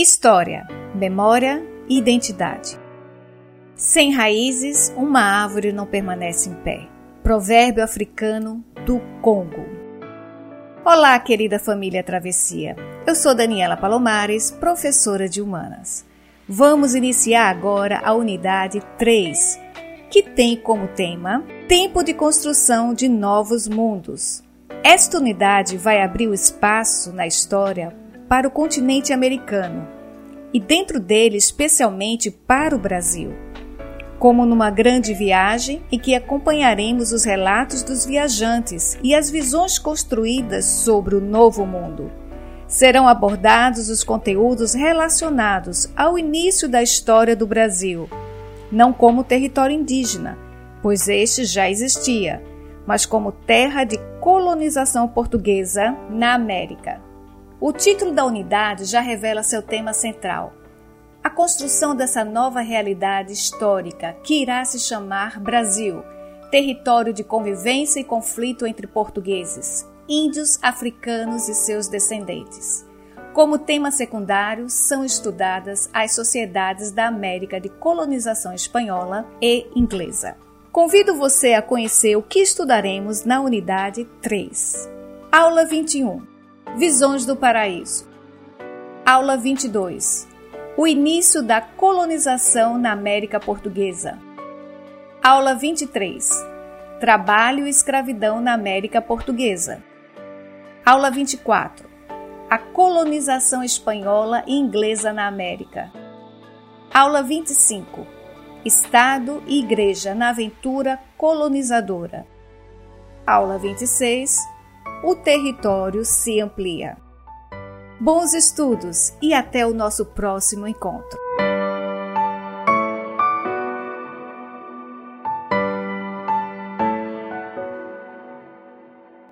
História, memória e identidade. Sem raízes, uma árvore não permanece em pé. Provérbio africano do Congo. Olá, querida família Travessia. Eu sou Daniela Palomares, professora de Humanas. Vamos iniciar agora a unidade 3, que tem como tema Tempo de construção de novos mundos. Esta unidade vai abrir o espaço na história para o continente americano e dentro dele especialmente para o Brasil. Como numa grande viagem em que acompanharemos os relatos dos viajantes e as visões construídas sobre o novo mundo. Serão abordados os conteúdos relacionados ao início da história do Brasil, não como território indígena, pois este já existia, mas como terra de colonização portuguesa na América. O título da unidade já revela seu tema central: a construção dessa nova realidade histórica que irá se chamar Brasil, território de convivência e conflito entre portugueses, índios, africanos e seus descendentes. Como tema secundário, são estudadas as sociedades da América de colonização espanhola e inglesa. Convido você a conhecer o que estudaremos na unidade 3. Aula 21 Visões do Paraíso. Aula 22. O início da colonização na América Portuguesa. Aula 23. Trabalho e escravidão na América Portuguesa. Aula 24. A colonização espanhola e inglesa na América. Aula 25. Estado e Igreja na aventura colonizadora. Aula 26 o território se amplia. Bons estudos e até o nosso próximo encontro.